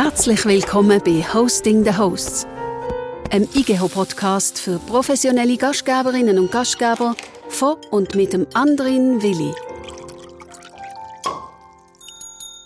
Herzlich willkommen bei Hosting the Hosts, einem IGEHO-Podcast für professionelle Gastgeberinnen und Gastgeber von und mit dem Andrin Willi.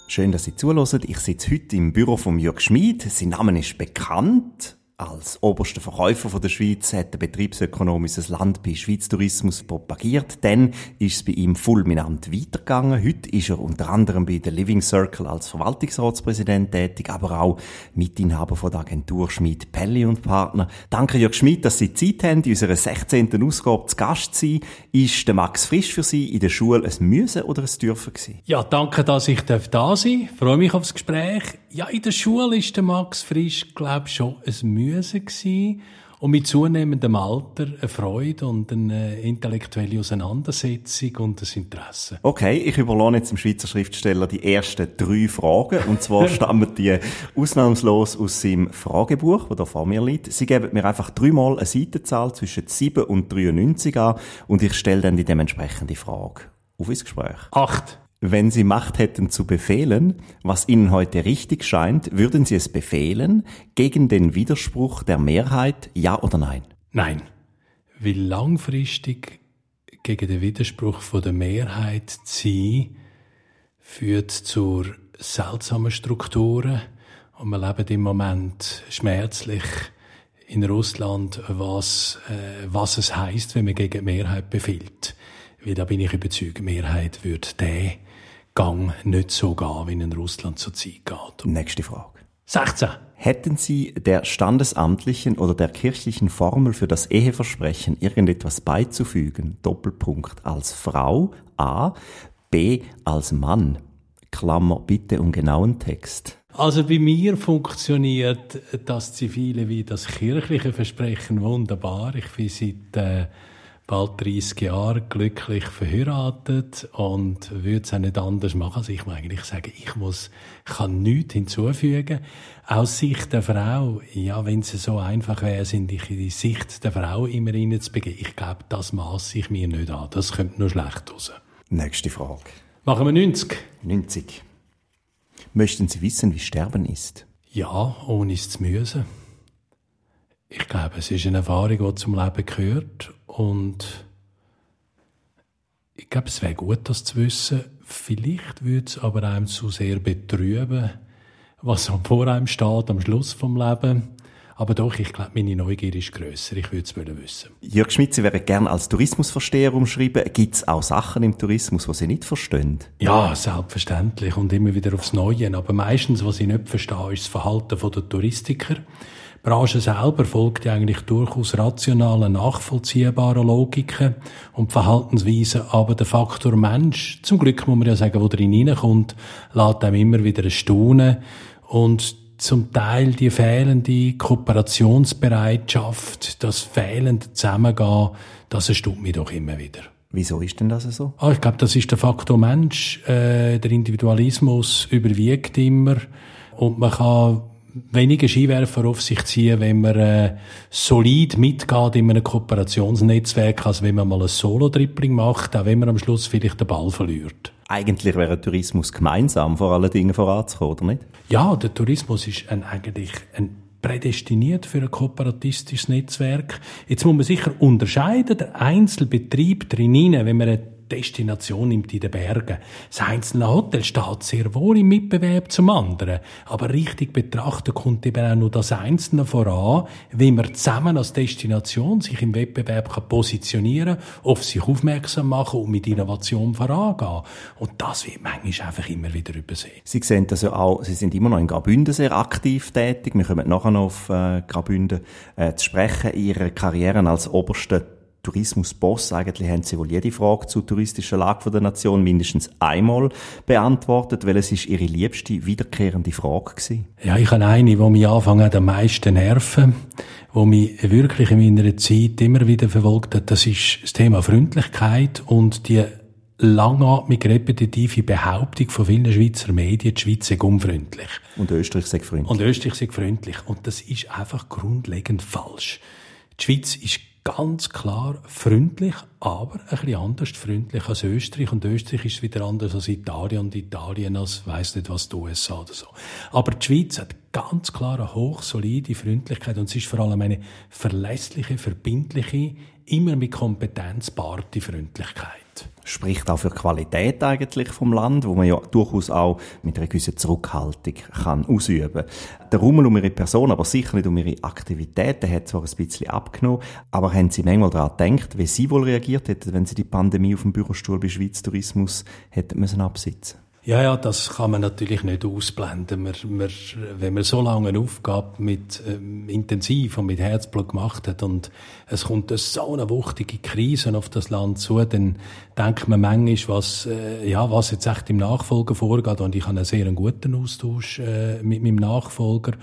Schön, dass Sie zuhören. Ich sitze heute im Büro von Jörg Schmid. Sein Name ist bekannt. Als oberster Verkäufer von der Schweiz hat der Betriebsökonom Land bei Schweiz Tourismus propagiert. Dann ist es bei ihm fulminant weitergegangen. Heute ist er unter anderem bei der Living Circle als Verwaltungsratspräsident tätig, aber auch Mitinhaber von der Agentur Schmid Pelli und Partner. Danke Jörg Schmid, dass Sie Zeit haben, in unserer 16. Ausgabe zu Gast zu sein. Ist der Max Frisch für Sie in der Schule ein Müssen oder ein Dürfen gewesen? Ja, danke, dass ich da sein darf. Freue mich aufs Gespräch. Ja, in der Schule ist der Max Frisch, glaube ich, schon ein Müssen gewesen. Und mit zunehmendem Alter eine Freude und eine intellektuelle Auseinandersetzung und ein Interesse. Okay, ich überlasse jetzt dem Schweizer Schriftsteller die ersten drei Fragen. Und zwar stammen die ausnahmslos aus seinem Fragebuch, das da vor mir liegt. Sie geben mir einfach dreimal eine Seitenzahl zwischen 7 und 93 an und ich stelle dann die dementsprechende Frage. Auf ins Gespräch. Acht. Wenn Sie Macht hätten zu befehlen, was Ihnen heute richtig scheint, würden Sie es befehlen, gegen den Widerspruch der Mehrheit, ja oder nein? Nein. Weil langfristig gegen den Widerspruch der Mehrheit zu sein, führt zu seltsamen Strukturen. Und wir leben im Moment schmerzlich in Russland, was, äh, was es heißt, wenn man gegen die Mehrheit befiehlt. Weil da bin ich überzeugt, die Mehrheit würde den Gang nicht so gehen, wie in Russland zurzeit geht. Nächste Frage. 16. Hätten Sie der standesamtlichen oder der kirchlichen Formel für das Eheversprechen irgendetwas beizufügen? Doppelpunkt als Frau A, B als Mann. Klammer bitte um genauen Text. Also bei mir funktioniert das zivile wie das kirchliche Versprechen wunderbar. Ich bin seit äh, bald 30 Jahre glücklich verheiratet und würde es auch nicht anders machen. Also ich muss eigentlich sagen, ich muss, kann nichts hinzufügen. Aus Sicht der Frau, ja, wenn es so einfach wäre, sind ich in die Sicht der Frau immer reinzubegeben. Ich glaube, das maße ich mir nicht an. Das kommt nur schlecht raus. Nächste Frage. Machen wir 90. 90. Möchten Sie wissen, wie Sterben ist? Ja, ohne es zu müssen. Ich glaube, es ist eine Erfahrung, die zum Leben gehört. Und ich glaube, es wäre gut, das zu wissen. Vielleicht würde es aber einem zu sehr betrüben, was vor einem steht am Schluss vom Leben. Aber doch, ich glaube, meine Neugier ist grösser. Ich würde es wissen. Jörg Schmidt, Sie wären gerne als Tourismusversteher umschreiben. Gibt es auch Sachen im Tourismus, die Sie nicht verstehen? Ja, selbstverständlich. Und immer wieder aufs Neue. Aber meistens, was ich nicht verstehe, ist das Verhalten der Touristiker. Branche selber folgt ja eigentlich durchaus rationalen, nachvollziehbaren Logiken und Verhaltensweisen, aber der Faktor Mensch, zum Glück muss man ja sagen, wo drin hineinkommt, lässt einem immer wieder staunen und zum Teil die fehlende Kooperationsbereitschaft, das fehlende Zusammengehen, das erstaunt mich doch immer wieder. Wieso ist denn das so? Ah, ich glaube, das ist der Faktor Mensch. Äh, der Individualismus überwiegt immer und man kann weniger Skiwerfer auf sich ziehen, wenn man äh, solid mitgeht in einem Kooperationsnetzwerk, als wenn man mal ein Solo-Tripling macht, auch wenn man am Schluss vielleicht den Ball verliert. Eigentlich wäre Tourismus gemeinsam vor allen Dingen voranzukommen, oder nicht? Ja, der Tourismus ist ein, eigentlich ein prädestiniert für ein kooperatistisches Netzwerk. Jetzt muss man sicher unterscheiden, der Einzelbetrieb drinnen, wenn man eine Destination nimmt in den Bergen. Das einzelne Hotel steht sehr wohl im Mitbewerb zum anderen. Aber richtig betrachtet kommt eben auch nur das Einzelne voran, wie man zusammen als Destination sich im Wettbewerb kann positionieren auf sich aufmerksam machen und mit Innovation vorangehen. Und das wird manchmal einfach immer wieder übersehen. Sie sehen das ja auch, Sie sind immer noch in Graubünden sehr aktiv tätig. Wir kommen nachher noch auf äh, Graubünden äh, zu sprechen. Ihre Karriere als oberster Tourismusboss. Eigentlich haben Sie wohl jede Frage zur touristischen Lage der Nation mindestens einmal beantwortet, weil es ist Ihre liebste wiederkehrende Frage gewesen. Ja, ich habe eine, die mich anfangen am meisten nerven, die mich wirklich in meiner Zeit immer wieder verfolgt hat. Das ist das Thema Freundlichkeit und die langatmige, repetitive Behauptung von vielen Schweizer Medien, die Schweiz sei unfreundlich. Und Österreich sei freundlich. Und Österreich sei freundlich. Und das ist einfach grundlegend falsch. Die Schweiz ist ganz klar freundlich, aber ein bisschen anders freundlich als Österreich. Und Österreich ist wieder anders als Italien und Italien als weiss nicht was die USA oder so. Aber die Schweiz hat ganz klar eine hochsolide Freundlichkeit und es ist vor allem eine verlässliche, verbindliche, immer mit Kompetenz baarte Freundlichkeit spricht auch für Qualität eigentlich vom Land, wo man ja durchaus auch mit einer gewissen Zurückhaltung kann ausüben. Der Rummel um ihre Person, aber sicher nicht um ihre Aktivitäten, hat zwar ein bisschen abgenommen, aber haben Sie manchmal daran gedacht, wie Sie wohl reagiert hätten, wenn Sie die Pandemie auf dem Bürostuhl bei Schweiz Tourismus hätten müssen absitzen? Ja, ja, das kann man natürlich nicht ausblenden. Man, man, wenn man so lange eine Aufgabe mit ähm, intensiv und mit Herzblut gemacht hat und es kommt so eine wuchtige Krise auf das Land zu, dann denkt man manchmal, was, äh, ja, was jetzt echt im Nachfolger vorgeht. Und ich habe einen sehr guten Austausch äh, mit meinem Nachfolger.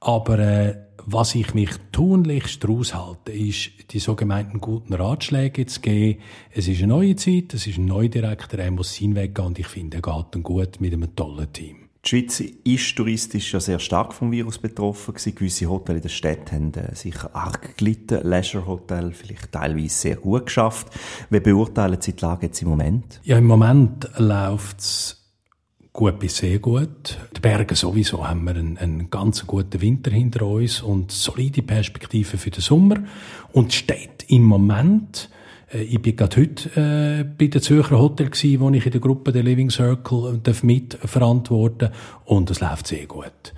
Aber äh, was ich mich tunlichst daraus halte, ist, die sogenannten guten Ratschläge zu geben. Es ist eine neue Zeit, es ist ein neuer Direktor, er muss seinen Weg gehen und ich finde, er geht gut mit einem tollen Team. Die Schweiz ist touristisch ja sehr stark vom Virus betroffen gewesen. Gewisse Hotels in der Stadt haben äh, sicher arg gelitten. Leisure Hotel vielleicht teilweise sehr gut geschafft. Wie beurteilen Sie die Lage jetzt im Moment? Ja, im Moment läuft's gut bis sehr gut. Die Berge sowieso haben wir einen, einen ganz guten Winter hinter uns und solide Perspektiven für den Sommer. Und steht im Moment, äh, ich bin gerade heute äh, bei der Zürcher Hotel gewesen, wo ich in der Gruppe der Living Circle äh, mit verantworten und es läuft sehr gut.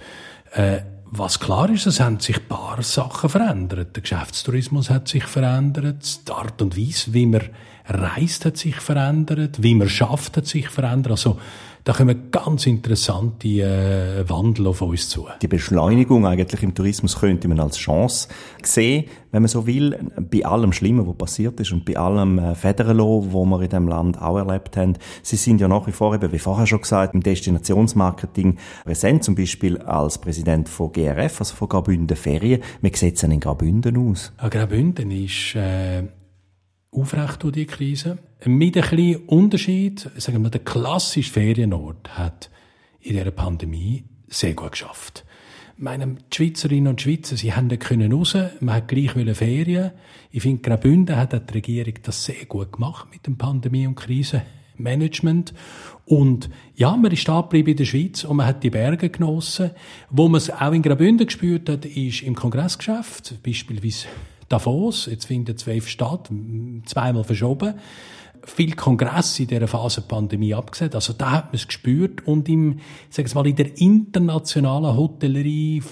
Äh, was klar ist, es haben sich ein paar Sachen verändert. Der Geschäftstourismus hat sich verändert, die Art und Weise, wie man reist, hat sich verändert, wie man schafft, hat sich verändert. Also da kommen ganz interessante äh, Wandel auf uns zu. Die Beschleunigung eigentlich im Tourismus könnte man als Chance sehen, wenn man so will, bei allem Schlimmen, was passiert ist und bei allem äh, Federlo, wo wir in dem Land auch erlebt haben. Sie sind ja nach wie vor eben, wie vorher schon gesagt, im Destinationsmarketing präsent, zum Beispiel als Präsident von GRF, also von Graubünden Ferien. Wie sieht es denn in Graubünden aus? Ja, Graubünden ist äh, aufrecht durch die Krise. Mit ein bisschen Unterschied, sagen wir, der klassische Ferienort hat in dieser Pandemie sehr gut geschafft. Meine, die Schweizerinnen und Schweizer, sie haben können raus, man hat gleich Ferien. Ich finde, Graubünden hat die Regierung das sehr gut gemacht mit dem Pandemie- und Krisenmanagement. Und ja, man ist da geblieben in der Schweiz und man hat die Berge genossen. Wo man es auch in Graubünden gespürt hat, ist im Kongressgeschäft, beispielsweise Davos, jetzt findet zwölf statt, zweimal verschoben. Viel Kongress in dieser Phase Pandemie abgesehen. Also da hat man es gespürt. Und im, wir mal, in der internationalen Hotellerie,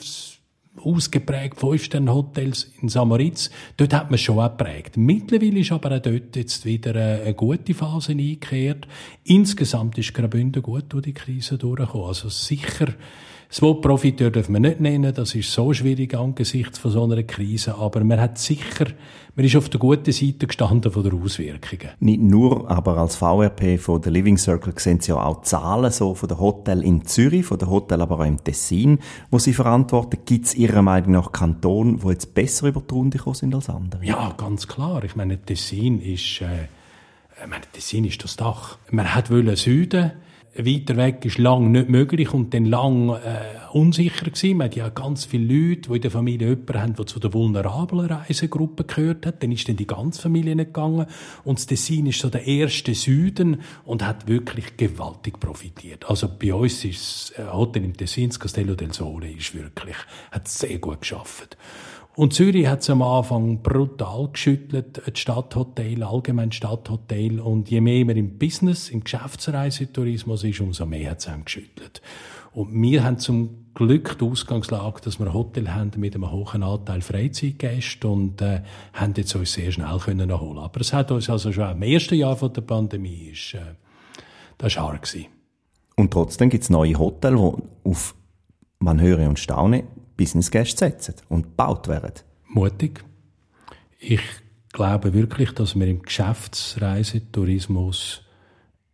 ausgeprägt Fünf-Sterne-Hotels in Samaritz, dort hat man schon auch geprägt. Mittlerweile ist aber auch dort jetzt wieder eine gute Phase eingekehrt. Insgesamt ist Graubünden gut durch die Krise durchgekommen. Also sicher das Wort Profiteur dürfen wir nicht nennen, das ist so schwierig angesichts von so einer Krise, aber man hat sicher, man ist auf der guten Seite gestanden von der Auswirkungen. Nicht nur, aber als VRP von der Living Circle sehen Sie ja auch Zahlen so von der Hotel in Zürich, von der Hotel aber auch im Tessin, wo Sie verantworten. Gibt es Ihrer Meinung nach Kantone, die jetzt besser über die Runde gekommen sind als andere? Ja, ganz klar. Ich meine, Tessin ist, äh, ich meine, Tessin ist das Dach. Man hat wollen Süden, weiter weg ist lang nicht möglich und dann lang äh, unsicher gewesen. Man hat ja ganz viele Leute, die in der Familie jemanden haben, der zu der vulnerablen Reisegruppe gehört hat. Dann ist dann die ganze Familie nicht gegangen. Und das Tessin ist so der erste Süden und hat wirklich gewaltig profitiert. Also bei uns ist das äh, Hotel im Tessin, das Castello del Sole, ist wirklich, hat sehr gut geschafft. Und Zürich hat es am Anfang brutal geschüttelt, das Stadthotel, allgemein Stadthotel. Und je mehr man im Business, im Geschäftsreisetourismus ist, umso mehr hat es einem geschüttelt. Und wir haben zum Glück die Ausgangslage, dass wir ein Hotel haben mit einem hohen Anteil Freizeitgäste und äh, haben jetzt uns sehr schnell können erholen. Aber es hat uns also schon im ersten Jahr von der Pandemie ist, äh, das war hart gewesen. Und trotzdem gibt es neue Hotels, die auf, man höre und staune, Business-Gäste setzen und gebaut werden. Mutig. Ich glaube wirklich, dass wir im Geschäftsreisetourismus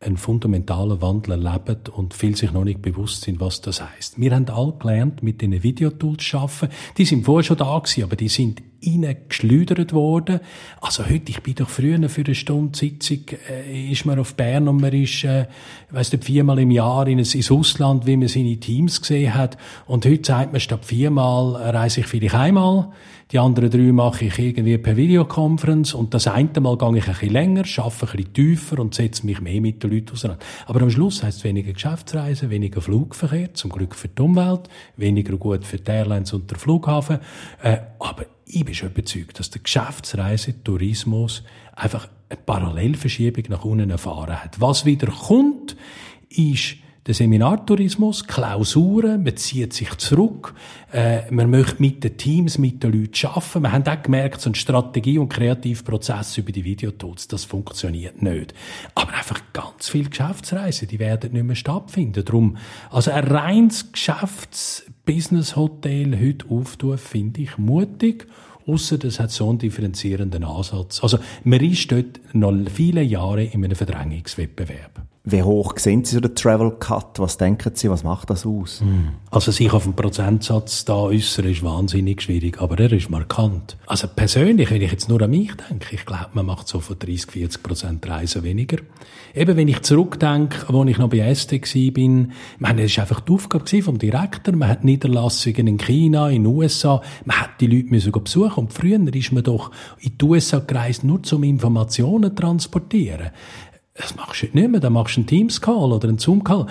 einen fundamentalen Wandel erleben und viel sich noch nicht bewusst sind, was das heißt. Wir haben alle gelernt, mit diesen Videotools zu arbeiten. Die sind vorher schon da gewesen, aber die sind reingeschleudert worden. Also heute, ich bin doch früher für eine Stunde Sitzung, äh, ist man auf Bern und man ist, äh, weiss nicht, viermal im Jahr in ins Ausland, wie man seine Teams gesehen hat. Und heute sagt man, statt viermal reise ich vielleicht einmal. Die anderen drei mache ich irgendwie per Videokonferenz und das eine Mal gehe ich ein bisschen länger, arbeite ein bisschen tiefer und setze mich mehr mit den Leuten auseinander. Aber am Schluss heisst es weniger Geschäftsreisen, weniger Flugverkehr, zum Glück für die Umwelt, weniger gut für die Airlines und den Flughafen. Äh, aber ich bin schon überzeugt, dass der Geschäftsreisetourismus einfach eine Parallelverschiebung nach unten erfahren hat. Was wieder kommt, ist der Seminartourismus, Klausuren, man zieht sich zurück, äh, man möchte mit den Teams, mit den Leuten arbeiten. Wir haben auch gemerkt, so ein Strategie- und Kreativprozess über die Videotools, das funktioniert nicht. Aber einfach ganz viele Geschäftsreisen, die werden nicht mehr stattfinden. Darum, also ein reines Geschäfts-Business-Hotel heute auftun, finde ich mutig Ausser das hat so einen differenzierenden Ansatz. Also, man ist dort noch viele Jahre in einem Verdrängungswettbewerb. Wie hoch sehen Sie so den Travel Cut? Was denken Sie, was macht das aus? Hm. Also sich auf einen Prozentsatz da äußern ist wahnsinnig schwierig, aber er ist markant. Also persönlich, wenn ich jetzt nur an mich denke, ich glaube, man macht so von 30, 40 Prozent Reisen weniger. Eben, wenn ich zurückdenke, wo ich noch bei ST bin, man, das war einfach die Aufgabe vom Direktor, man hat Niederlassungen in China, in den USA, man hat die Leute müssen besuchen und früher ist man doch in die USA gereist, nur zum Informationen transportieren. Das machst du heute nicht mehr. Da machst du einen Teams-Call oder einen Zoom-Call.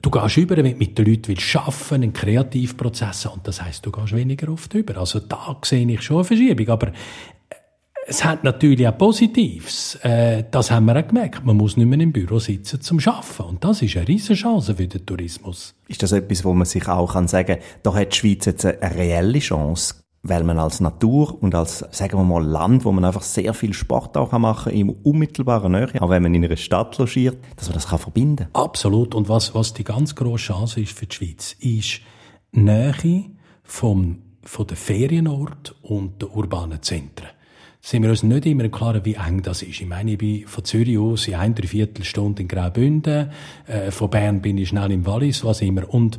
Du gehst über, wenn du mit den Leuten willst arbeiten, einen Kreativprozess und das heisst, du gehst weniger oft über. Also da sehe ich schon eine Verschiebung. Aber es hat natürlich auch Positives. Äh, das haben wir auch gemerkt. Man muss nicht mehr im Büro sitzen zum Arbeiten. Und das ist eine riesige Chance für den Tourismus. Ist das etwas, wo man sich auch sagen kann, da hat die Schweiz jetzt eine reelle Chance? Weil man als Natur und als, sagen wir mal, Land, wo man einfach sehr viel Sport auch machen kann, im unmittelbaren Nähe, auch wenn man in einer Stadt logiert, dass man das kann verbinden Absolut. Und was, was die ganz grosse Chance ist für die Schweiz, ist Nähe vom, von den Ferienort und den urbanen Zentren sind wir uns nicht immer klar, wie eng das ist. Ich meine, ich bin von Zürich aus in ein Dreiviertelstunde in Graubünden, äh, von Bern bin ich schnell im Wallis, was immer. Und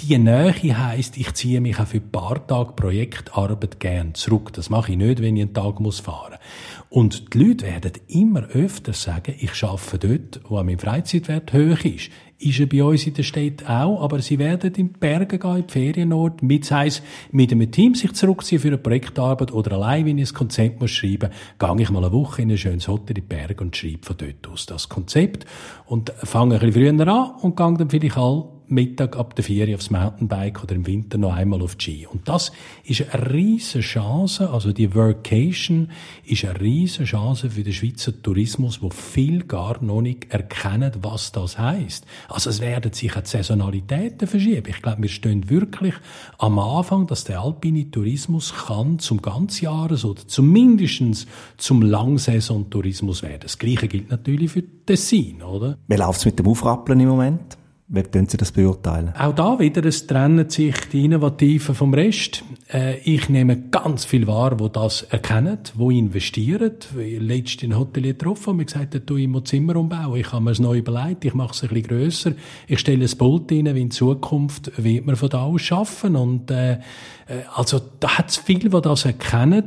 die Nähe heisst, ich ziehe mich auch für ein paar Tage Projektarbeit gern zurück. Das mache ich nicht, wenn ich einen Tag muss fahren Und die Leute werden immer öfter sagen, ich arbeite dort, wo mein Freizeitwert hoch ist. Ist er bei uns in der Stadt auch, aber sie werden in die Berge gehen, in die Ferienort, mit, es mit einem Team sich zurückziehen für eine Projektarbeit oder allein, wenn ich ein Konzept muss schreiben muss, gehe ich mal eine Woche in ein schönes Hotel in die Berge und schreibe von dort aus das Konzept und fange ein bisschen früher an und gehe dann vielleicht all Mittag ab der Ferie aufs Mountainbike oder im Winter noch einmal auf die Ski. Und das ist eine riesige Chance, also die Workation ist eine riesige Chance für den Schweizer Tourismus, wo viel gar noch nicht erkennen, was das heißt. Also es werden sich auch die Saisonalitäten verschieben. Ich glaube, wir stehen wirklich am Anfang, dass der alpine Tourismus kann zum Ganzjahres- oder zumindest zum Langsaison-Tourismus werden. Das Gleiche gilt natürlich für Tessin, oder? Wie läuft's mit dem Aufrappeln im Moment? Wie können Sie das beurteilen? Auch da wieder, es trennen sich die Innovativen vom Rest. Äh, ich nehme ganz viel wahr, wo das erkennen, wo investieren. Letztens in Hotelier getroffen und mir gesagt, du, ich muss Zimmer umbauen. Ich habe mir es neu überlegt, ich mache es ein bisschen grösser. Ich stelle ein Pult rein, wie in Zukunft wird man von da aus arbeiten. Und, äh, äh also, da hat es viele, die das erkennen.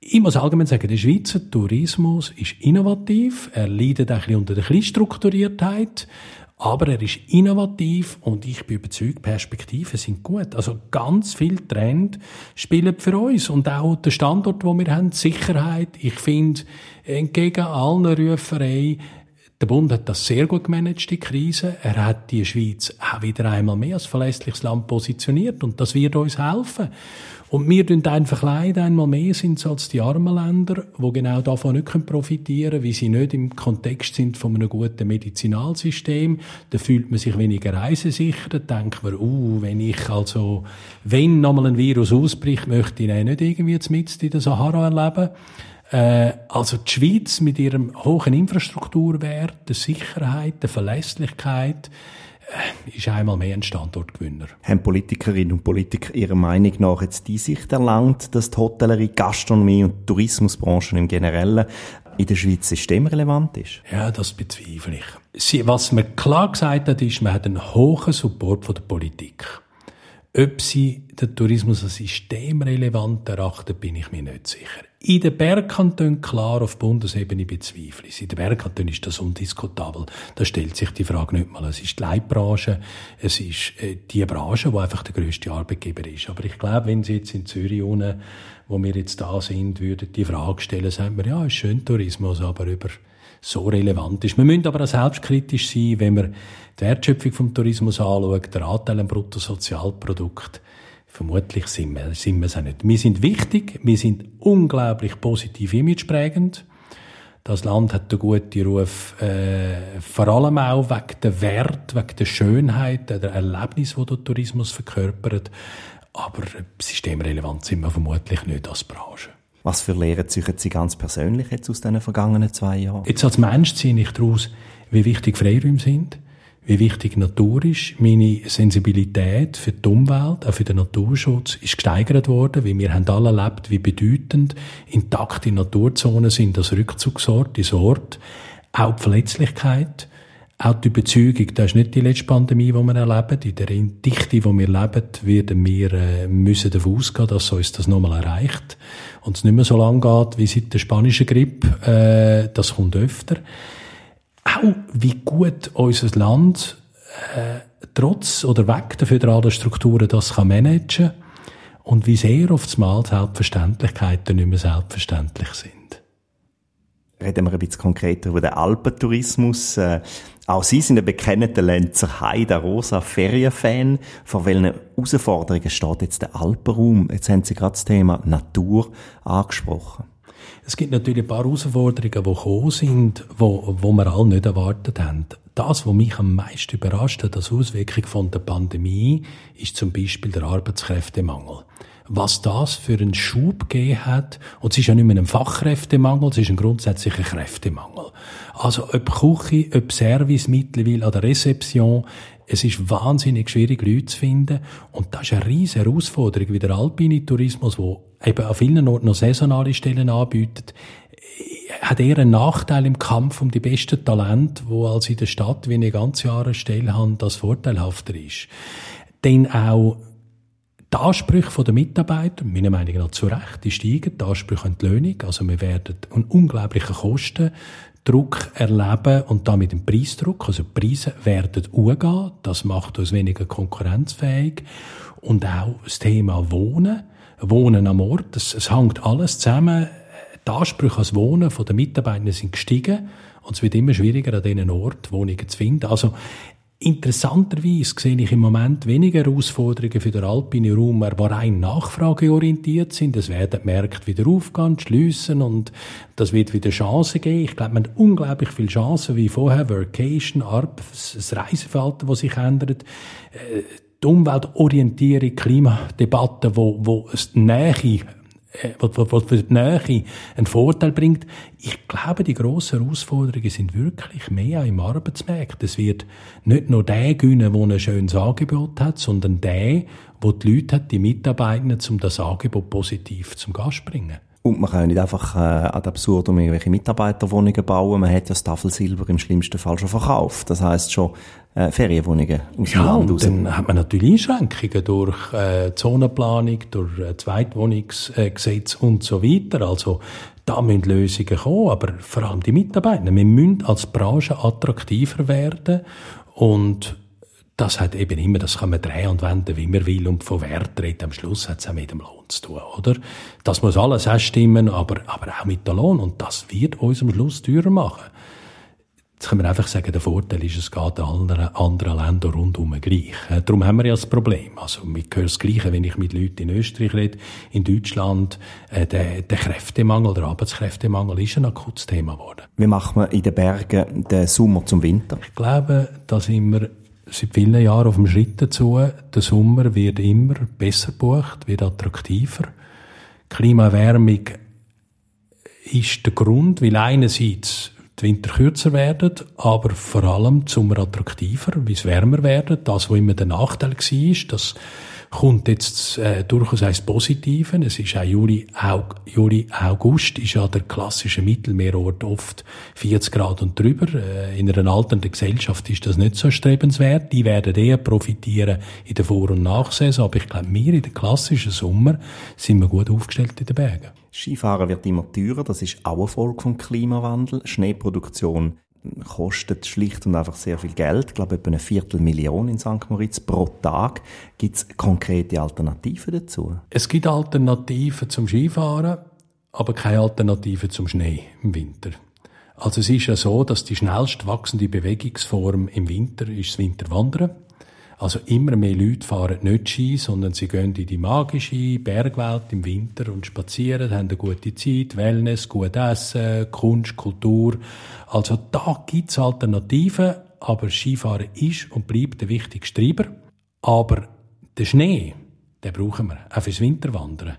Ich muss allgemein sagen, der Schweizer Tourismus ist innovativ. Er leidet ein bisschen unter der Kleinstrukturiertheit. Aber er ist innovativ und ich bin überzeugt, Perspektiven sind gut. Also ganz viel Trend spielen für uns und auch der Standort, wo wir haben, Sicherheit. Ich finde, entgegen allen Rufereien, der Bund hat das sehr gut gemanagt, die Krise. Er hat die Schweiz auch wieder einmal mehr als verlässliches Land positioniert und das wird uns helfen. Und wir tun einfach leider einmal mehr sind als die armen Länder, die genau davon nicht profitieren können, weil sie nicht im Kontext sind von einem guten Medizinalsystem. Da fühlt man sich weniger reisesicher. Da denkt man, uh, wenn ich also, wenn nochmal ein Virus ausbricht, möchte ich nicht irgendwie mit in der Sahara erleben. Äh, also die Schweiz mit ihrem hohen Infrastrukturwert, der Sicherheit, der Verlässlichkeit, ist einmal mehr ein Standortgewinner. Haben Politikerinnen und Politiker Ihrer Meinung nach jetzt die Sicht erlangt, dass die Hotellerie, Gastronomie und Tourismusbranche im Generellen in der Schweiz systemrelevant ist? Ja, das bezweifle ich. Sie, was man klar gesagt hat, ist, man hat einen hohen Support von der Politik. Ob sie den Tourismus als systemrelevant erachten, bin ich mir nicht sicher. In den Bergkantonen klar auf Bundesebene bezweifle ich. In den Bergkantonen ist das undiskutabel. Da stellt sich die Frage nicht mal. Es ist die Leitbranche, es ist äh, die Branche, die einfach der grösste Arbeitgeber ist. Aber ich glaube, wenn Sie jetzt in Zürich unten, wo wir jetzt da sind, würden die Frage stellen, sagen wir, ja, ist schön Tourismus, aber über so relevant ist. Wir müssen aber auch selbstkritisch sein, wenn wir die Wertschöpfung vom Tourismus anschauen, der Anteil am Bruttosozialprodukt. Vermutlich sind wir, sind wir es auch nicht. Wir sind wichtig, wir sind unglaublich positiv imageprägend. Das Land hat einen guten Ruf, äh, vor allem auch wegen der Wert, wegen der Schönheit, der Erlebnis, die der Tourismus verkörpert. Aber systemrelevant sind wir vermutlich nicht als Branche. Was für Lehren ziehen Sie ganz persönlich jetzt aus den vergangenen zwei Jahren? Jetzt als Mensch ziehe ich daraus, wie wichtig Freiräume sind, wie wichtig Natur ist. Meine Sensibilität für die Umwelt, auch für den Naturschutz, ist gesteigert worden, weil wir haben alle erlebt, wie bedeutend intakte Naturzonen sind als Rückzugsort, als Ort. Auch die Verletzlichkeit, auch die Überzeugung, das ist nicht die letzte Pandemie, die wir erleben. In der Dichte, die wir leben, werden wir äh, müssen davon ausgehen, dass uns das nochmal erreicht. Und es nicht mehr so lange geht wie seit der spanischen Grippe. Äh, das kommt öfter. Auch wie gut unser Land äh, trotz oder weg der föderalen Strukturen das kann managen und wie sehr oftmals Selbstverständlichkeiten nicht mehr selbstverständlich sind reden wir ein bisschen konkreter über den Alpentourismus. Äh, auch Sie sind ein bekennender Lenzer Heide, Rosa Ferienfan. Vor welchen Herausforderungen steht jetzt der Alpenraum? Jetzt haben Sie gerade das Thema Natur angesprochen. Es gibt natürlich ein paar Herausforderungen, die gekommen sind, wo, wo wir alle nicht erwartet haben. Das, was mich am meisten überrascht hat als Auswirkung von der Pandemie, ist zum Beispiel der Arbeitskräftemangel was das für einen Schub gegeben hat. Und es ist ja nicht mehr ein Fachkräftemangel, es ist ein grundsätzlicher Kräftemangel. Also ob Küche, ob Service mittlerweile an der Rezeption, es ist wahnsinnig schwierig, Leute zu finden. Und das ist eine riesige Herausforderung, wie der alpine Tourismus, wo eben an vielen Orten noch saisonale Stellen anbietet, hat eher einen Nachteil im Kampf um die besten Talente, wo als in der Stadt, wie eine ganze Jahre Stelle haben, das vorteilhafter ist. Denn auch die Ansprüche der Mitarbeiter, meiner Meinung nach zu Recht, die steigen, die Ansprüche an die Löhnung. Also wir werden einen unglaublichen Kostendruck erleben und damit den Preisdruck. Also die Preise werden umgehen. Das macht uns weniger konkurrenzfähig. Und auch das Thema Wohnen. Wohnen am Ort. Es, es hängt alles zusammen. Die Ansprüche ans Wohnen der Mitarbeiter sind gestiegen. Und es wird immer schwieriger, an diesen Ort Wohnungen zu finden. Also, Interessanterweise sehe ich im Moment weniger Herausforderungen für den alpinen Raum, die rein nachfrageorientiert sind. Es werden Märkte wieder aufgehen, schliessen und das wird wieder Chancen geben. Ich glaube, man hat unglaublich viele Chancen, wie vorher, Workation, Arp, das Reiseverhalten, das sich ändert, äh, die Umweltorientierung, Klimadebatte, wo, wo es Nähe äh, was, was für die Nähe einen Vorteil bringt. Ich glaube, die grossen Herausforderungen sind wirklich mehr im Arbeitsmarkt. Es wird nicht nur der gewinnen, der ein schönes Angebot hat, sondern der, der die Leute hat, die Mitarbeiter, um das Angebot positiv zum Gast zu bringen. Und man kann nicht einfach äh, ad absurdum irgendwelche Mitarbeiterwohnungen bauen. Man hat ja das Tafelsilber im schlimmsten Fall schon verkauft. Das heißt schon äh, Ferienwohnungen aus dem ja, Land raus. dann hat man natürlich Einschränkungen durch äh, Zonenplanung, durch äh, Zweitwohnungsgesetz und so weiter. Also da müssen Lösungen kommen, aber vor allem die Mitarbeiter. Wir müssen als Branche attraktiver werden und das hat eben immer, das kann man drehen und wenden, wie man will und von Wert reden. Am Schluss hat es auch mit dem Lohn zu tun, oder? Das muss alles auch stimmen, aber, aber auch mit dem Lohn. Und das wird uns am Schluss teurer machen. Jetzt können wir einfach sagen, der Vorteil ist, es geht anderen, anderen Ländern rundum gleich. Darum haben wir ja das Problem. Also, wir hören das Gleiche, wenn ich mit Leuten in Österreich rede, in Deutschland. Äh, der, der Kräftemangel, der Arbeitskräftemangel ist ein akutes Thema geworden. Wie machen wir in den Bergen den Sommer zum Winter? Ich glaube, da sind wir seit vielen Jahren auf dem Schritt dazu. Der Sommer wird immer besser gebucht, wird attraktiver. Klimaerwärmung ist der Grund, weil einerseits die Winter kürzer werden, aber vor allem die Sommer attraktiver, weil es wärmer werden. Das, was immer der Nachteil war, dass kommt jetzt äh, durchaus als Positive. Es ist auch Juli, Aug, Juli, August ist ja der klassische Mittelmeerort oft 40 Grad und drüber. Äh, in einer alternden Gesellschaft ist das nicht so strebenswert. Die werden eher profitieren in der Vor- und Nachsaison. Aber ich glaube, wir in den klassischen Sommer sind wir gut aufgestellt in den Bergen. Skifahren wird immer teurer. Das ist auch eine Folge vom Klimawandel. Schneeproduktion kostet schlicht und einfach sehr viel Geld. Ich glaube, etwa eine Viertelmillion in St. Moritz pro Tag. Gibt es konkrete Alternativen dazu? Es gibt Alternativen zum Skifahren, aber keine Alternativen zum Schnee im Winter. Also es ist ja so, dass die schnellst wachsende Bewegungsform im Winter ist das Winterwandern. Also immer mehr Leute fahren nicht Ski, sondern sie gehen in die magische Bergwelt im Winter und spazieren, haben eine gute Zeit, Wellness, gut Essen, Kunst, Kultur. Also da gibt's Alternativen, aber Skifahren ist und bleibt der wichtigste Treiber. Aber der Schnee, den brauchen wir, auch fürs Winterwandern.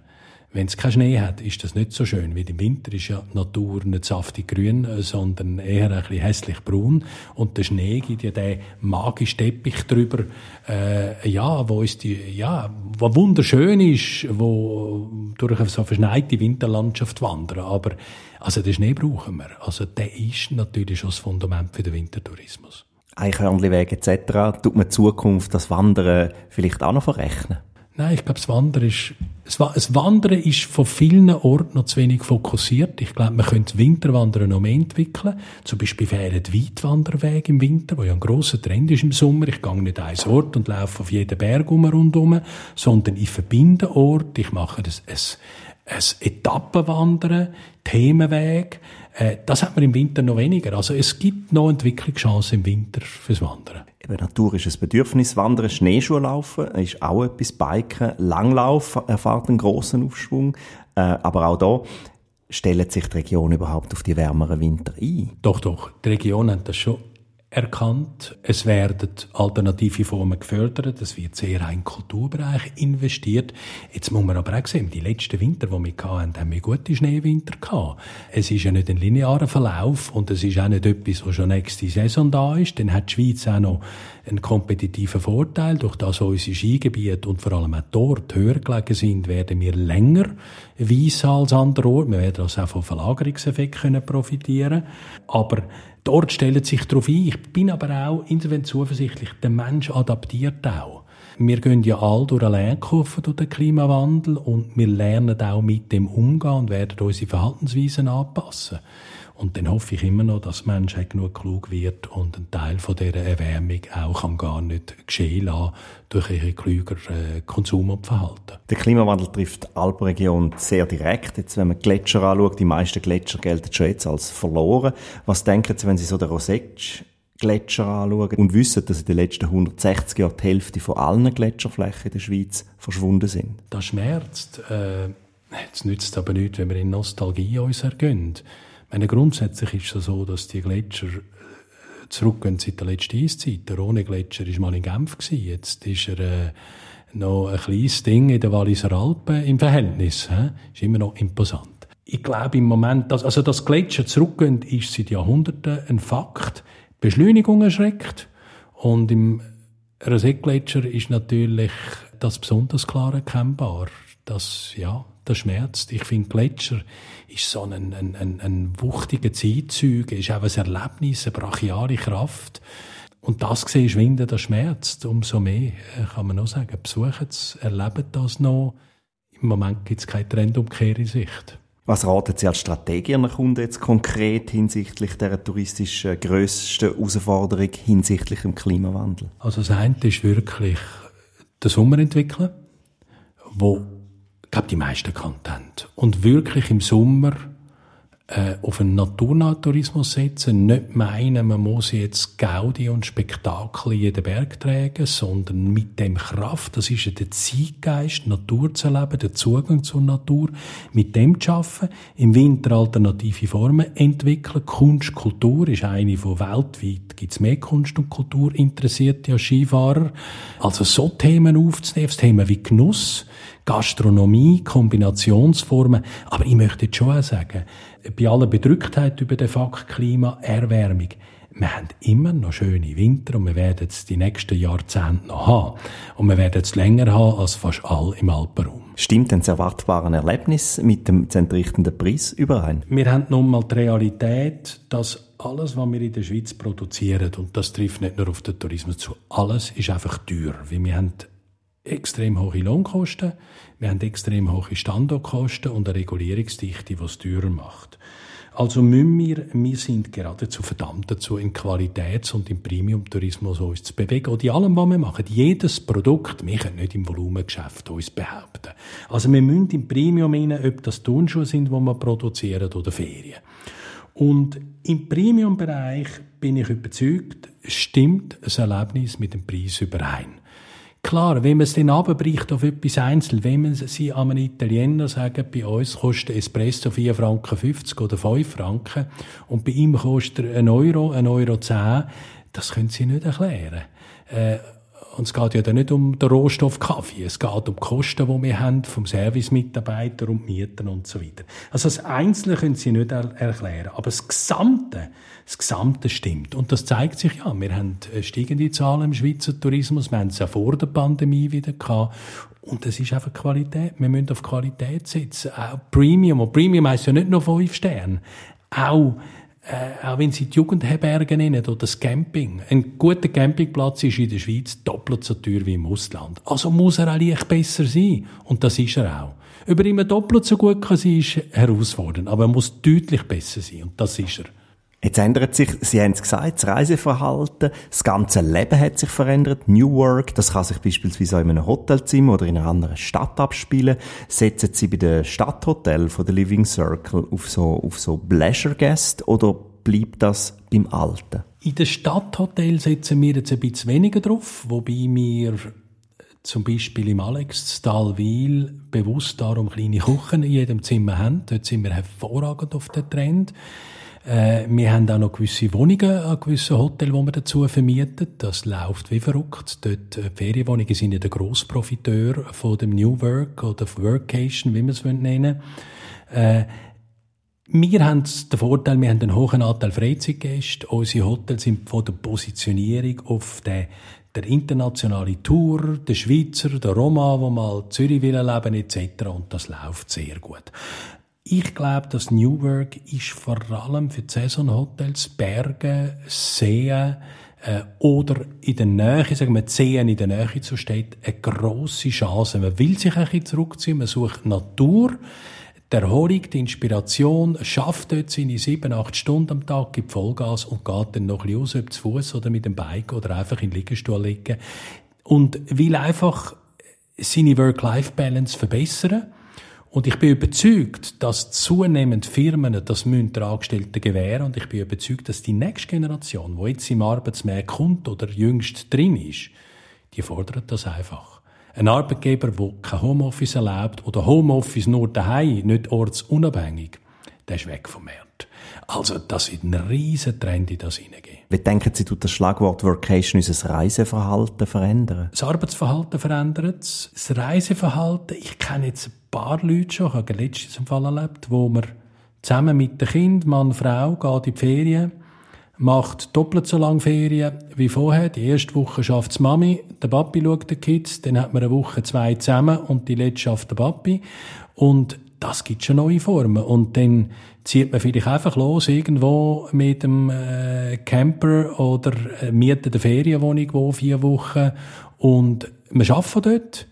Wenn es keinen Schnee hat, ist das nicht so schön, weil im Winter ist ja die Natur nicht saftig grün, sondern eher ein bisschen hässlich braun. Und der Schnee gibt ja den magischen Teppich drüber, äh, ja, wo ist die, ja, wo wunderschön ist, wo durch eine so verschneite Winterlandschaft wandern. Aber, also den Schnee brauchen wir. Also der ist natürlich schon das Fundament für den Wintertourismus. Eichhörnliweg etc. Tut man Zukunft das Wandern vielleicht auch noch verrechnen? Nein, ich glaube, das Wandern ist, das Wandern ist von vielen Orten noch zu wenig fokussiert. Ich glaube, man könnte Winterwandern noch mehr entwickeln. Zum Beispiel fehlen Weitwanderwege im Winter, wo ja ein grosser Trend ist im Sommer. Ich gehe nicht ein Ort und laufe auf jeden Berg um rundum, sondern ich verbinde Orte. Ich mache das, ein, ein Etappenwandern, Themenweg. Äh, das hat man im Winter noch weniger. Also es gibt noch Entwicklungschancen im Winter fürs Wandern. Eben, Natur ist ein Bedürfnis. Wandern, Schneeschuh laufen ist auch etwas. Biken, Langlauf erfahrt einen grossen Aufschwung. Äh, aber auch da stellt sich die Region überhaupt auf die wärmeren Winter ein? Doch, doch. Die Region hat das schon erkannt. Es werden alternative Formen gefördert. Es wird sehr in den Kulturbereich investiert. Jetzt muss man aber auch sehen, die letzten Winter, die wir hatten, haben wir gute Schneewinter gehabt. Es ist ja nicht ein linearer Verlauf und es ist auch nicht etwas, was schon nächste Saison da ist. Dann hat die Schweiz auch noch einen kompetitiven Vorteil. Durch das unsere Skigebiete und vor allem auch dort höher gelegen sind, werden wir länger weissen als andere Orte. Wir werden also auch von Verlagerungseffekten profitieren. Aber Dort stellen sich darauf ein. Ich bin aber auch insofern zuversichtlich, der Mensch adaptiert auch. Wir gehen ja all durch eine Lernkurve durch den Klimawandel und wir lernen auch mit dem umgehen und werden unsere Verhaltensweisen anpassen. Und dann hoffe ich immer noch, dass die Menschheit genug klug wird und ein Teil von dieser Erwärmung auch kann gar nicht geschehen lassen durch ein klüger äh, Konsum und Verhalten. Der Klimawandel trifft die Alpenregion sehr direkt. Jetzt, wenn man die Gletscher anschaut, die meisten Gletscher gelten schon jetzt als verloren. Was denken Sie, wenn Sie so den Rosetsch Gletscher anschauen und wissen, dass in den letzten 160 Jahren die Hälfte von allen Gletscherflächen in der Schweiz verschwunden sind? Das schmerzt. Äh, jetzt nützt es aber nichts, wenn wir in Nostalgie uns ergehen. Meine, grundsätzlich ist es so, dass die Gletscher äh, zurückgehen seit der letzten Eiszeit. Der Rhone-Gletscher war mal in Genf. Gewesen. Jetzt ist er äh, noch ein kleines Ding in den Walliser Alpen im Verhältnis. He? Ist immer noch imposant. Ich glaube im Moment, dass, also dass Gletscher zurückgehen, ist seit Jahrhunderten ein Fakt. Beschleunigung erschreckt. Und im Rosette-Gletscher ist natürlich das besonders klar erkennbar. Das, ja, das schmerzt. Ich finde, Gletscher ist so ein, ein, ein, ein wuchtiger Zeitzeuge, ist auch ein Erlebnis, eine brachiale Kraft. Und das gesehen, schwinden, das schmerzt. Umso mehr äh, kann man noch sagen, besuchen es, erleben das noch. Im Moment gibt es keine Trendumkehr in Sicht. Was raten Sie als Strategie Ihren Kunden jetzt konkret hinsichtlich der touristischen grössten Herausforderung hinsichtlich dem Klimawandel? Also das eine ist wirklich den Sommer entwickeln, wo ich glaube, die meisten Content. Und wirklich im Sommer äh, auf einen Naturnaturismus setzen, nicht meinen, man muss jetzt Gaudi und Spektakel in jeden Berg tragen, sondern mit dem Kraft, das ist ja der Zeitgeist, Natur zu erleben, der Zugang zur Natur, mit dem zu arbeiten, im Winter alternative Formen entwickeln, Kunst, Kultur ist eine von weltweit, gibt's mehr Kunst und Kultur interessierte ja Skifahrer, also so Themen aufzunehmen, Themen wie Genuss, Gastronomie, Kombinationsformen. Aber ich möchte jetzt schon auch sagen, bei aller Bedrücktheit über den Fakt Klimaerwärmung, wir haben immer noch schöne Winter und wir werden es die nächsten Jahrzehnte noch haben. Und wir werden es länger haben als fast all im Alpenraum. Stimmt denn das erwartbare Erlebnis mit dem zu entrichtenden Preis überein? Wir haben nun mal die Realität, dass alles, was wir in der Schweiz produzieren, und das trifft nicht nur auf den Tourismus zu, alles ist einfach teuer. Weil wir haben extrem hohe Lohnkosten, wir haben extrem hohe Standortkosten und eine Regulierungsdichte, die es teurer macht. Also müssen wir, wir sind geradezu verdammt dazu, in Qualitäts- und im Premium-Tourismus uns zu bewegen. Und in allem, was wir machen, jedes Produkt, wir können nicht im Volumengeschäft uns behaupten. Also wir müssen im Premium rein, ob das Turnschuhe sind, die wir produzieren, oder Ferien. Und im Premium-Bereich bin ich überzeugt, stimmt das Erlebnis mit dem Preis überein. Klar, wenn man es dann abbricht auf etwas Einzel, wenn man sie an einen Italiener sagen, bei uns kostet Espresso 4 Franken 50 oder 5 Franken und bei ihm kostet er 1 Euro, 1 Euro 10, das können sie nicht erklären. Äh, und es geht ja dann nicht um den Rohstoff Kaffee, es geht um die Kosten, die wir haben, vom Servicemitarbeiter und Mieten und so weiter. Also das Einzelne können Sie nicht er erklären, aber das Gesamte, das Gesamte stimmt. Und das zeigt sich ja. Wir haben steigende Zahlen im Schweizer Tourismus, wir haben es ja vor der Pandemie wieder gehabt. Und das ist einfach Qualität. Wir müssen auf Qualität setzen. Auch Premium. Und Premium heisst ja nicht nur fünf Sterne. Auch äh, auch wenn Sie die Jugendherbergen nennen oder das Camping. Ein guter Campingplatz ist in der Schweiz doppelt so teuer wie im Ausland. Also muss er auch leicht besser sein. Und das ist er auch. Über immer doppelt so gut kann sein, ist herausfordernd. Aber er muss deutlich besser sein. Und das ist er. Jetzt ändert sich, Sie haben es gesagt, das Reiseverhalten, das ganze Leben hat sich verändert. New Work, das kann sich beispielsweise auch in einem Hotelzimmer oder in einer anderen Stadt abspielen. Setzen Sie bei den Stadthotel von der Living Circle auf so, auf so Pleasure Guest oder bleibt das beim Alten? In den Stadthotel setzen wir jetzt ein bisschen weniger drauf, wobei wir zum Beispiel im Alex Stalwil bewusst darum kleine Küchen in jedem Zimmer haben. Dort sind wir hervorragend auf den Trend. Äh, wir haben auch noch gewisse Wohnungen an gewissen Hotels, die wir dazu vermieten. Das läuft wie verrückt. Dort, äh, Ferienwohnungen sind ja der Grossprofiteur von dem New Work oder Workation, wie man es nennen äh, wir haben den Vorteil, wir haben einen hohen Anteil Freizeitgäste. Unsere Hotels sind von der Positionierung auf den der internationale Tour, der Schweizer, der Roma, wo mal Zürich will leben etc. Und das läuft sehr gut. Ich glaube, das New Work ist vor allem für die Saisonhotels, Berge, Seen äh, oder in der Nähe, sagen wir, Seen in der Nähe zu steht, eine grosse Chance. Man will sich ein bisschen zurückziehen, man sucht Natur, die Erholung, die Inspiration, schafft dort seine sieben, acht Stunden am Tag, gibt Vollgas und geht dann noch ein bisschen raus, ob zu Fuß oder mit dem Bike oder einfach in den Liegestuhl liegen. Und will einfach seine Work-Life-Balance verbessern und ich bin überzeugt, dass zunehmend Firmen das müssen der Angestellten gewähren und ich bin überzeugt, dass die nächste Generation, die jetzt im Arbeitsmarkt kommt oder jüngst drin ist, die fordert das einfach. Ein Arbeitgeber, der kein Homeoffice erlaubt oder Homeoffice nur daheim, nicht ortsunabhängig, der ist weg vom Markt. Also das wird ein riesen Trend in das hineingehen. Wie denken Sie, tut das Schlagwort Workation unser Reiseverhalten verändern? Das Arbeitsverhalten verändert es. Das Reiseverhalten, ich kenne jetzt paar Leute schon, ich habe letztens erlebt, wo man zusammen mit dem Kind, Mann, Frau, geht in die Ferien, macht doppelt so lange Ferien wie vorher. Die erste Woche schafft die Mami, der Papi schaut die Kids, dann hat man eine Woche zwei zusammen und die letzte schafft der Papi. Und das gibt schon neue Formen. Und dann zieht man vielleicht einfach los irgendwo mit dem äh, Camper oder äh, mietet eine wo vier Wochen und man schafft dort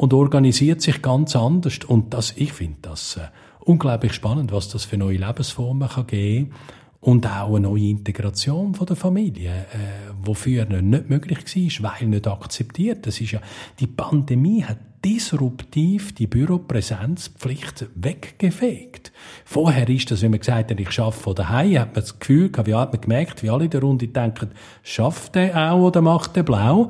und organisiert sich ganz anders. Und das, ich finde das äh, unglaublich spannend, was das für neue Lebensformen kann geben und auch eine neue Integration von der Familie, äh, wofür nicht möglich war, weil nicht akzeptiert. Das ist ja, die Pandemie hat disruptiv die Büropräsenzpflicht weggefegt. Vorher ist das, wenn man gesagt hat, ich arbeite von daheim, hat man das Gefühl gehabt, wie hat man gemerkt, wie alle in der Runde denken, schafft der auch oder macht der blau?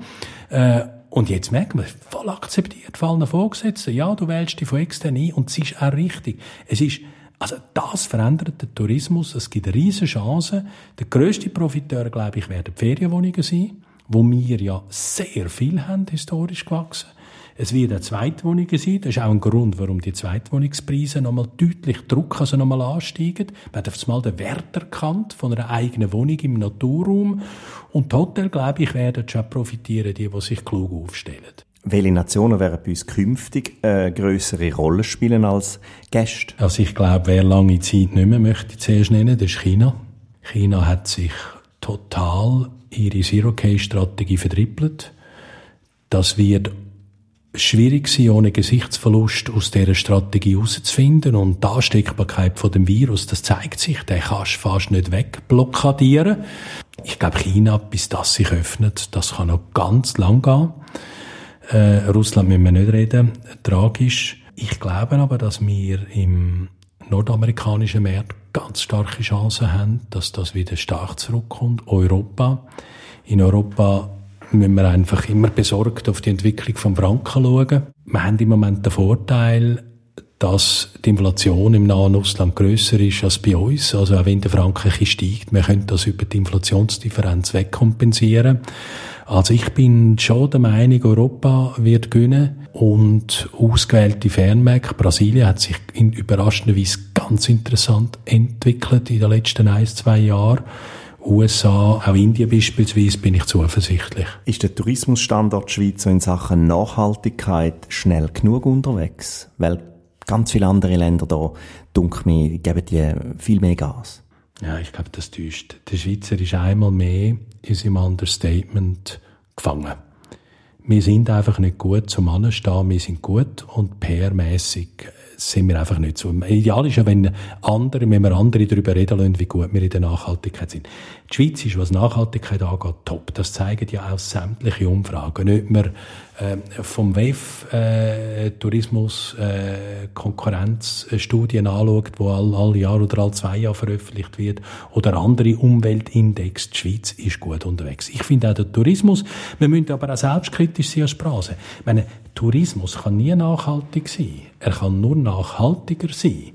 Äh, und jetzt merkt man, voll akzeptiert, fallen Vorgesetzte. Ja, du wählst dich von extern ein und es ist auch richtig. Es ist, also das verändert den Tourismus. Es gibt riesige Chancen. Der grösste Profiteur, glaube ich, werden die Ferienwohnungen sein, wo wir ja sehr viel haben, historisch gewachsen. Es wird eine Zweitwohnung sein. Das ist auch ein Grund, warum die Zweitwohnungspreise nochmal deutlich Druck, also nochmal ansteigen. Man hat auf einmal den Wert erkannt von einer eigenen Wohnung im Naturraum. Und die Hotel, glaube ich, werden schon profitieren, die, die sich klug aufstellen. Welche Nationen werden bei uns künftig eine grössere Rolle spielen als Gäste? Also ich glaube, wer lange Zeit nicht mehr möchte, zuerst nennen, das ist China. China hat sich total ihre Zero-Case-Strategie verdribbelt. Das wird schwierig sein, ohne Gesichtsverlust aus dieser Strategie herauszufinden. Und die Ansteckbarkeit von dem Virus, das zeigt sich, den kannst du fast nicht wegblockadieren. Ich glaube, China, bis das sich öffnet, das kann noch ganz lang gehen. Äh, Russland müssen wir nicht reden, tragisch. Ich glaube aber, dass wir im nordamerikanischen Markt ganz starke Chancen haben, dass das wieder stark zurückkommt. Europa. In Europa müssen wir einfach immer besorgt auf die Entwicklung vom Franken schauen. Wir haben im Moment den Vorteil, dass die Inflation im Nahen Russland grösser ist als bei uns. Also auch wenn der Franken steigt, wir können das über die Inflationsdifferenz wegkompensieren. Also ich bin schon der Meinung, Europa wird gewinnen und ausgewählte Fernmärkte. Brasilien hat sich in überraschender Weise ganz interessant entwickelt in den letzten ein, zwei Jahren. USA, auch Indien beispielsweise, bin ich zuversichtlich. Ist der Tourismusstandort Schweiz in Sachen Nachhaltigkeit schnell genug unterwegs? Weil ganz viele andere Länder da, dunkel mir, geben die viel mehr Gas. Ja, ich glaube, das täuscht. Der Schweizer ist einmal mehr in seinem Understatement gefangen. Wir sind einfach nicht gut zum Anstehen, wir sind gut und PR-mässig sind wir einfach nicht so. Ideal ist ja, wenn andere, wenn wir andere darüber reden lassen, wie gut wir in der Nachhaltigkeit sind. Die Schweiz ist, was Nachhaltigkeit angeht, top. Das zeigen ja auch sämtliche Umfragen. Nicht mehr äh, vom WEF äh, Tourismus äh, Konkurrenzstudien anschaut, wo all, alle Jahre oder alle zwei Jahre veröffentlicht wird, oder andere Umweltindex. Die Schweiz ist gut unterwegs. Ich finde auch der Tourismus, wir müssen aber auch selbstkritisch sein als Sprache. Ich meine, Tourismus kann nie nachhaltig sein. Er kann nur nachhaltiger sein.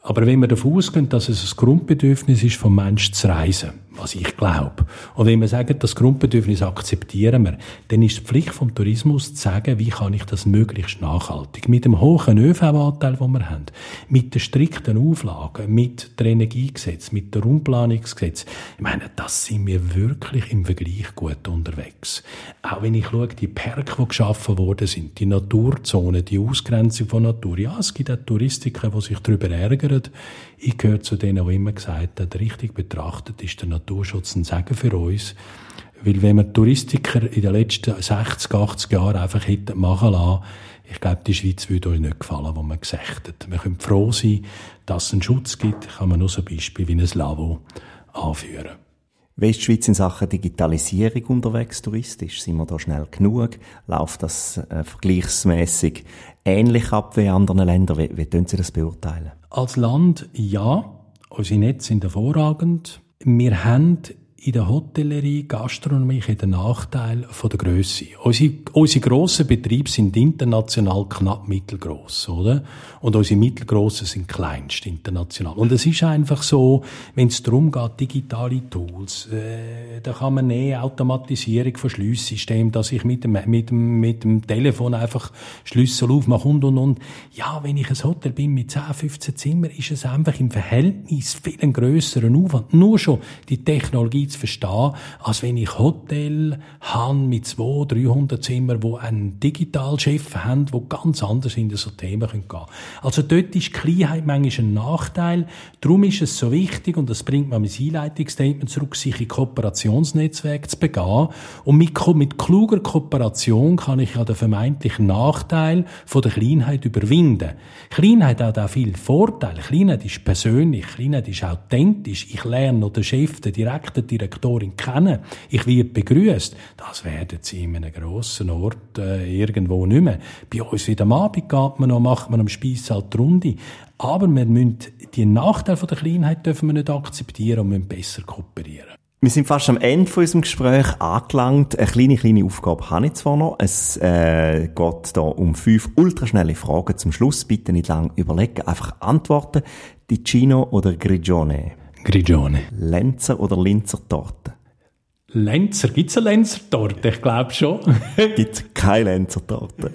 Aber wenn wir davon ausgehen, dass es ein Grundbedürfnis ist vom Menschen zu reisen, was ich glaube. Und wenn wir sagen, das Grundbedürfnis akzeptieren wir, dann ist die Pflicht vom Tourismus zu sagen, wie kann ich das möglichst nachhaltig, mit dem hohen ÖV-Anteil, den wir haben, mit den strikten Auflagen, mit dem Energiegesetz, mit dem Raumplanungsgesetz. Ich meine, das sind wir wirklich im Vergleich gut unterwegs. Auch wenn ich schaue, die Parks, die geschaffen worden sind, die Naturzonen, die Ausgrenzung von Natur. Ja, es gibt auch Touristiker, die sich darüber ärgern. Ich gehöre zu denen, die immer gesagt haben, richtig betrachtet ist der Naturschutz ein Segen für uns. Weil wenn wir Touristiker in den letzten 60, 80 Jahren einfach hätten machen lassen, ich glaube, die Schweiz würde euch nicht gefallen, wo man gesagt hat. Wir können froh sein, dass es einen Schutz gibt. Kann man nur so ein Beispiel wie ein Lavo anführen. Wie ist die Schweiz in Sachen Digitalisierung unterwegs touristisch? Sind wir da schnell genug? Läuft das äh, vergleichsmäßig ähnlich ab wie in anderen Ländern? Wie, wie können Sie das beurteilen? Als Land ja. Unsere Netze sind hervorragend. Wir haben in der Hotellerie, Gastronomie den Nachteil von der Größe. Unsere, unsere grossen Betriebe sind international knapp mittelgroß, oder? Und unsere mittelgrossen sind kleinst international. Und es ist einfach so, wenn es darum geht, digitale Tools, äh, da kann man eine Automatisierung von Schliesssystemen, dass ich mit dem, mit dem, mit dem Telefon einfach Schlüssel aufmache und, und, und. Ja, wenn ich ein Hotel bin mit 10, 15 Zimmern, ist es einfach im Verhältnis viel einen grösseren Aufwand. Nur schon die Technologie zu verstehen, als wenn ich Hotel habe mit 200, 300 Zimmern, wo einen Digitalchef haben, wo ganz anders in so Themen gehen können. Also dort ist Kleinheit manchmal ein Nachteil. Darum ist es so wichtig, und das bringt man mit Einleitungsstatement zurück, sich in Kooperationsnetzwerke zu begehen. Und mit, mit kluger Kooperation kann ich ja den vermeintlichen Nachteil von der Kleinheit überwinden. Kleinheit hat auch viele Vorteile. Kleinheit ist persönlich, Kleinheit ist authentisch. Ich lerne noch den Chef, den Direktor Direktorin kennen. Ich werde begrüßt. Das werden sie in einem grossen Ort äh, irgendwo nicht mehr. Bei uns in der Abend geht man noch, macht man am Speiss halt die Runde. Aber wir müssen die Nachteile der Kleinheit dürfen wir nicht akzeptieren und müssen besser kooperieren. Wir sind fast am Ende von unserem Gespräch angelangt. Eine kleine, kleine Aufgabe habe ich zwar noch. Es äh, geht da um fünf ultraschnelle Fragen zum Schluss. Bitte nicht lang überlegen, einfach antworten. Ticino oder Grigione? Grigione. Lenzer oder Linzer Torte? Lenzer, gibt es eine Lenzer-Torte? Ich glaube schon. gibt keine Lenzer-Torte.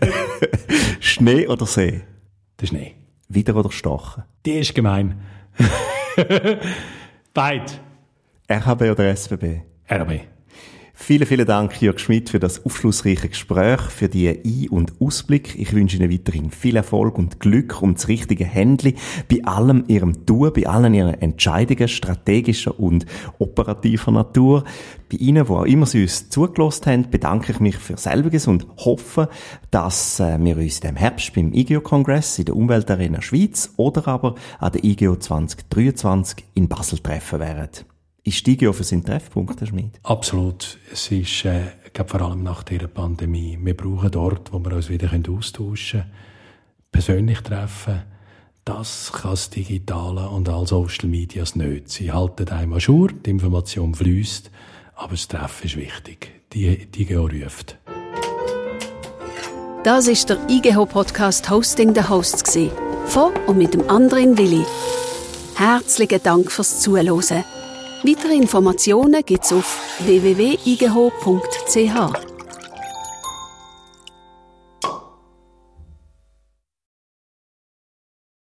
Schnee oder See? Der Schnee. Wieder oder Stochen? Die ist gemein. Beid. RHB oder SBB? RHB. Vielen, vielen Dank, Jörg Schmidt, für das aufschlussreiche Gespräch, für die Ein- und Ausblick. Ich wünsche Ihnen weiterhin viel Erfolg und Glück und das richtige Händli bei allem Ihrem Tun, bei allen Ihren Entscheidungen strategischer und operativer Natur. Bei Ihnen, wo auch immer Sie uns zugelassen haben, bedanke ich mich für selbiges und hoffe, dass äh, wir uns im Herbst beim IGO-Kongress in der Umweltarena Schweiz oder aber an der IGO 2023 in Basel treffen werden. Ist die für seinen Treffpunkt, Herr Schmid? Absolut. Es ist, äh, ich glaube, vor allem nach dieser Pandemie. Wir brauchen dort, wo wir uns wieder austauschen können, persönlich treffen. Das kann das Digitale und all Social Medias nicht. Sie halten einem Jour, die Information fließt, aber das Treffen ist wichtig. Die, die ruft. Das ist der IGH-Podcast Hosting the Hosts. Von und mit dem anderen Willi. Herzlichen Dank fürs Zuhören. Weitere Informationen gibt's auf www.igh.ch.